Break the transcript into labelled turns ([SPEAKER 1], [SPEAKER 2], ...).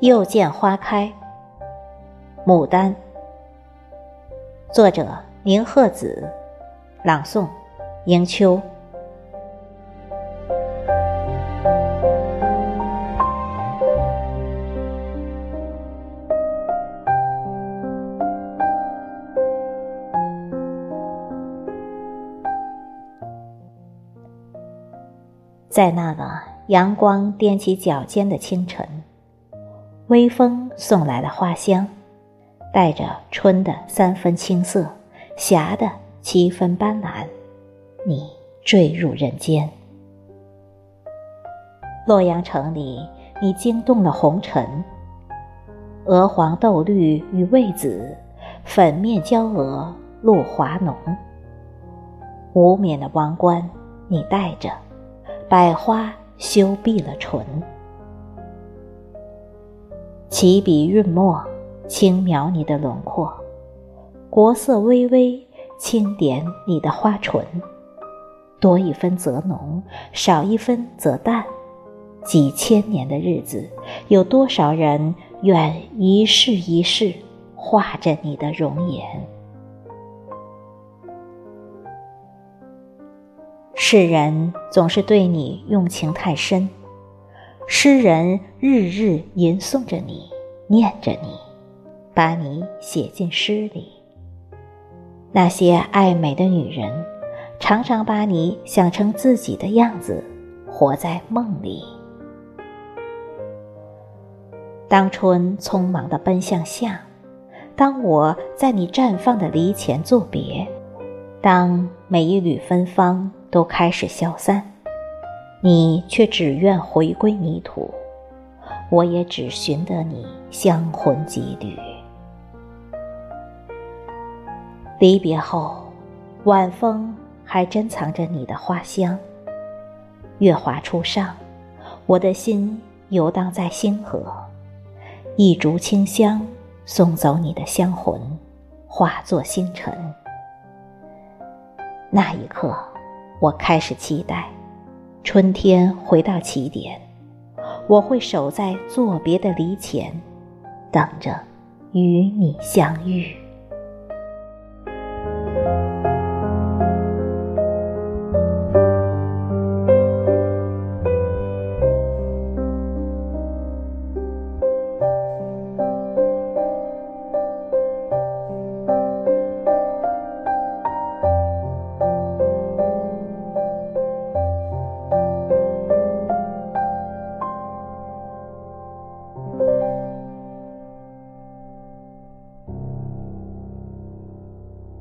[SPEAKER 1] 又见花开，牡丹。作者：宁鹤子，朗诵：迎秋。在那个阳光踮起脚尖的清晨，微风送来了花香，带着春的三分青涩，霞的七分斑斓。你坠入人间，洛阳城里，你惊动了红尘。鹅黄豆绿与魏紫，粉面娇娥露华浓。无冕的王冠，你戴着。百花羞闭了唇，起笔润墨，轻描你的轮廓，国色微微，轻点你的花唇，多一分则浓，少一分则淡。几千年的日子，有多少人愿一世一世画着你的容颜？世人总是对你用情太深，诗人日日吟诵着你，念着你，把你写进诗里。那些爱美的女人，常常把你想成自己的样子，活在梦里。当春匆忙的奔向夏，当我在你绽放的梨前作别，当每一缕芬芳。都开始消散，你却只愿回归泥土，我也只寻得你香魂几缕。离别后，晚风还珍藏着你的花香。月华初上，我的心游荡在星河，一烛清香送走你的香魂，化作星辰。那一刻。我开始期待，春天回到起点，我会守在作别的篱前，等着与你相遇。